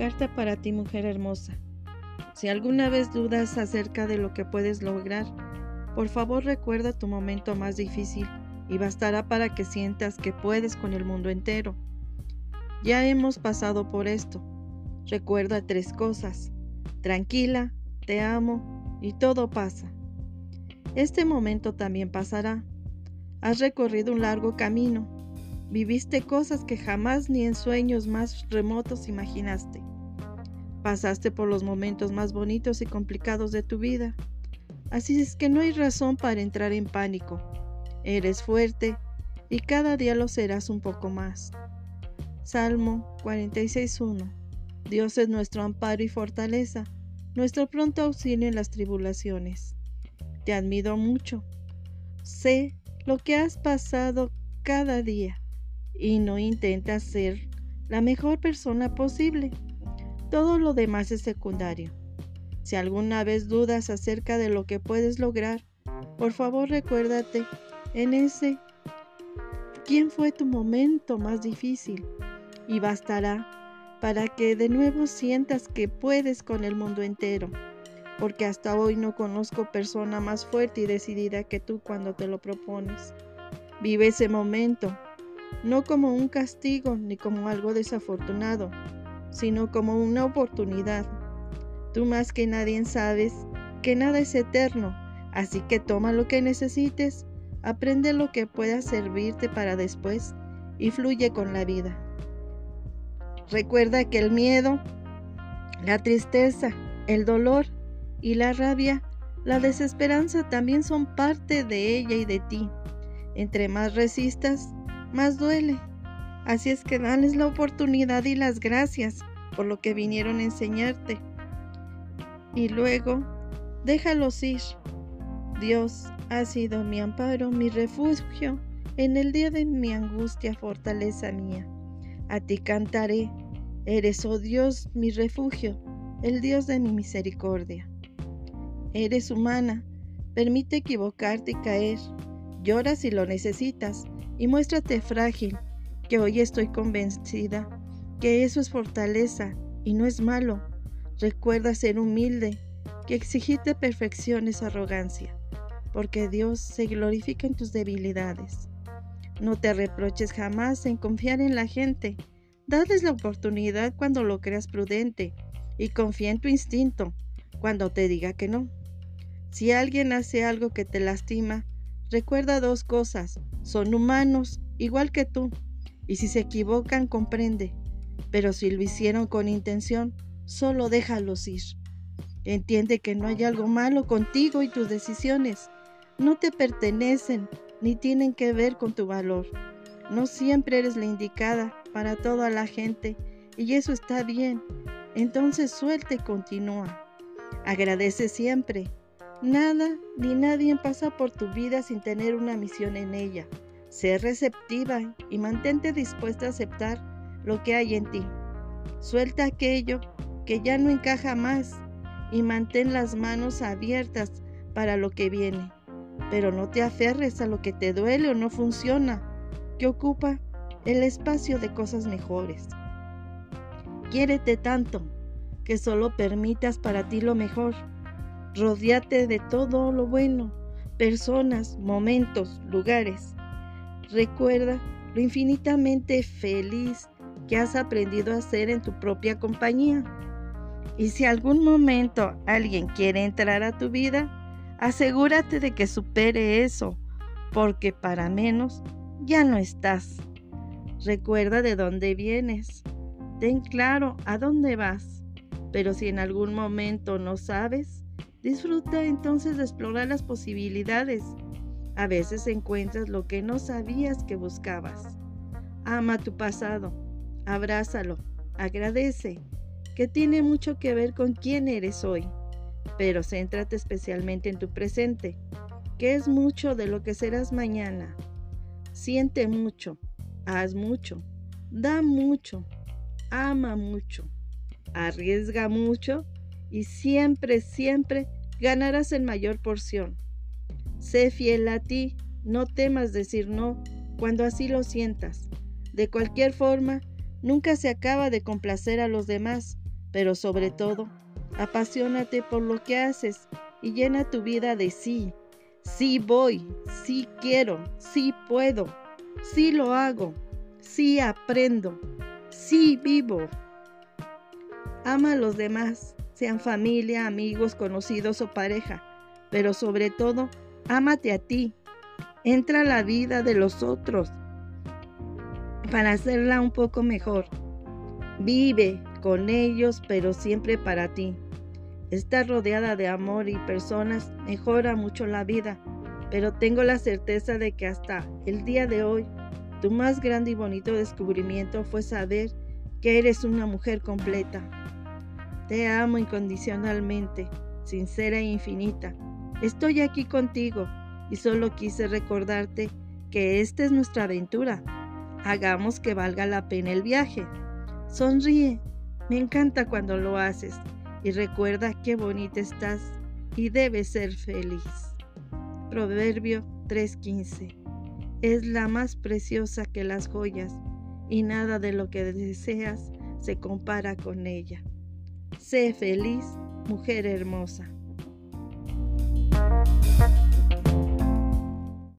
Carta para ti, mujer hermosa. Si alguna vez dudas acerca de lo que puedes lograr, por favor recuerda tu momento más difícil y bastará para que sientas que puedes con el mundo entero. Ya hemos pasado por esto. Recuerda tres cosas. Tranquila, te amo y todo pasa. Este momento también pasará. Has recorrido un largo camino. Viviste cosas que jamás ni en sueños más remotos imaginaste. Pasaste por los momentos más bonitos y complicados de tu vida. Así es que no hay razón para entrar en pánico. Eres fuerte y cada día lo serás un poco más. Salmo 46.1 Dios es nuestro amparo y fortaleza, nuestro pronto auxilio en las tribulaciones. Te admiro mucho. Sé lo que has pasado cada día y no intentas ser la mejor persona posible. Todo lo demás es secundario. Si alguna vez dudas acerca de lo que puedes lograr, por favor recuérdate en ese quién fue tu momento más difícil y bastará para que de nuevo sientas que puedes con el mundo entero, porque hasta hoy no conozco persona más fuerte y decidida que tú cuando te lo propones. Vive ese momento, no como un castigo ni como algo desafortunado, sino como una oportunidad. Tú más que nadie sabes que nada es eterno, así que toma lo que necesites, aprende lo que pueda servirte para después y fluye con la vida. Recuerda que el miedo, la tristeza, el dolor y la rabia, la desesperanza también son parte de ella y de ti. Entre más resistas, más duele. Así es que dales la oportunidad y las gracias por lo que vinieron a enseñarte. Y luego, déjalos ir. Dios ha sido mi amparo, mi refugio, en el día de mi angustia, fortaleza mía. A ti cantaré, eres, oh Dios, mi refugio, el Dios de mi misericordia. Eres humana, permite equivocarte y caer. Llora si lo necesitas y muéstrate frágil, que hoy estoy convencida que eso es fortaleza y no es malo. Recuerda ser humilde, que exigirte perfección es arrogancia, porque Dios se glorifica en tus debilidades. No te reproches jamás en confiar en la gente. Dales la oportunidad cuando lo creas prudente y confía en tu instinto cuando te diga que no. Si alguien hace algo que te lastima, recuerda dos cosas. Son humanos, igual que tú. Y si se equivocan, comprende. Pero si lo hicieron con intención, solo déjalos ir. Entiende que no hay algo malo contigo y tus decisiones. No te pertenecen ni tienen que ver con tu valor. No siempre eres la indicada para toda la gente y eso está bien. Entonces suelta y continúa. Agradece siempre. Nada ni nadie pasa por tu vida sin tener una misión en ella. Sé receptiva y mantente dispuesta a aceptar lo que hay en ti. Suelta aquello que ya no encaja más y mantén las manos abiertas para lo que viene. Pero no te aferres a lo que te duele o no funciona, que ocupa el espacio de cosas mejores. Quiérete tanto que solo permitas para ti lo mejor. Rodeate de todo lo bueno, personas, momentos, lugares. Recuerda lo infinitamente feliz que has aprendido a hacer en tu propia compañía. Y si algún momento alguien quiere entrar a tu vida, asegúrate de que supere eso, porque para menos ya no estás. Recuerda de dónde vienes. Ten claro a dónde vas. Pero si en algún momento no sabes, disfruta entonces de explorar las posibilidades. A veces encuentras lo que no sabías que buscabas. Ama tu pasado abrázalo, agradece, que tiene mucho que ver con quién eres hoy, pero céntrate especialmente en tu presente, que es mucho de lo que serás mañana. Siente mucho, haz mucho, da mucho, ama mucho, arriesga mucho y siempre, siempre ganarás en mayor porción. Sé fiel a ti, no temas decir no cuando así lo sientas. De cualquier forma, Nunca se acaba de complacer a los demás, pero sobre todo, apasionate por lo que haces y llena tu vida de sí. Sí voy, sí quiero, sí puedo, sí lo hago, sí aprendo, sí vivo. Ama a los demás, sean familia, amigos, conocidos o pareja, pero sobre todo, ámate a ti. Entra a la vida de los otros para hacerla un poco mejor. Vive con ellos, pero siempre para ti. Estar rodeada de amor y personas mejora mucho la vida, pero tengo la certeza de que hasta el día de hoy, tu más grande y bonito descubrimiento fue saber que eres una mujer completa. Te amo incondicionalmente, sincera e infinita. Estoy aquí contigo y solo quise recordarte que esta es nuestra aventura. Hagamos que valga la pena el viaje. Sonríe, me encanta cuando lo haces y recuerda qué bonita estás y debes ser feliz. Proverbio 3:15 Es la más preciosa que las joyas y nada de lo que deseas se compara con ella. Sé feliz, mujer hermosa.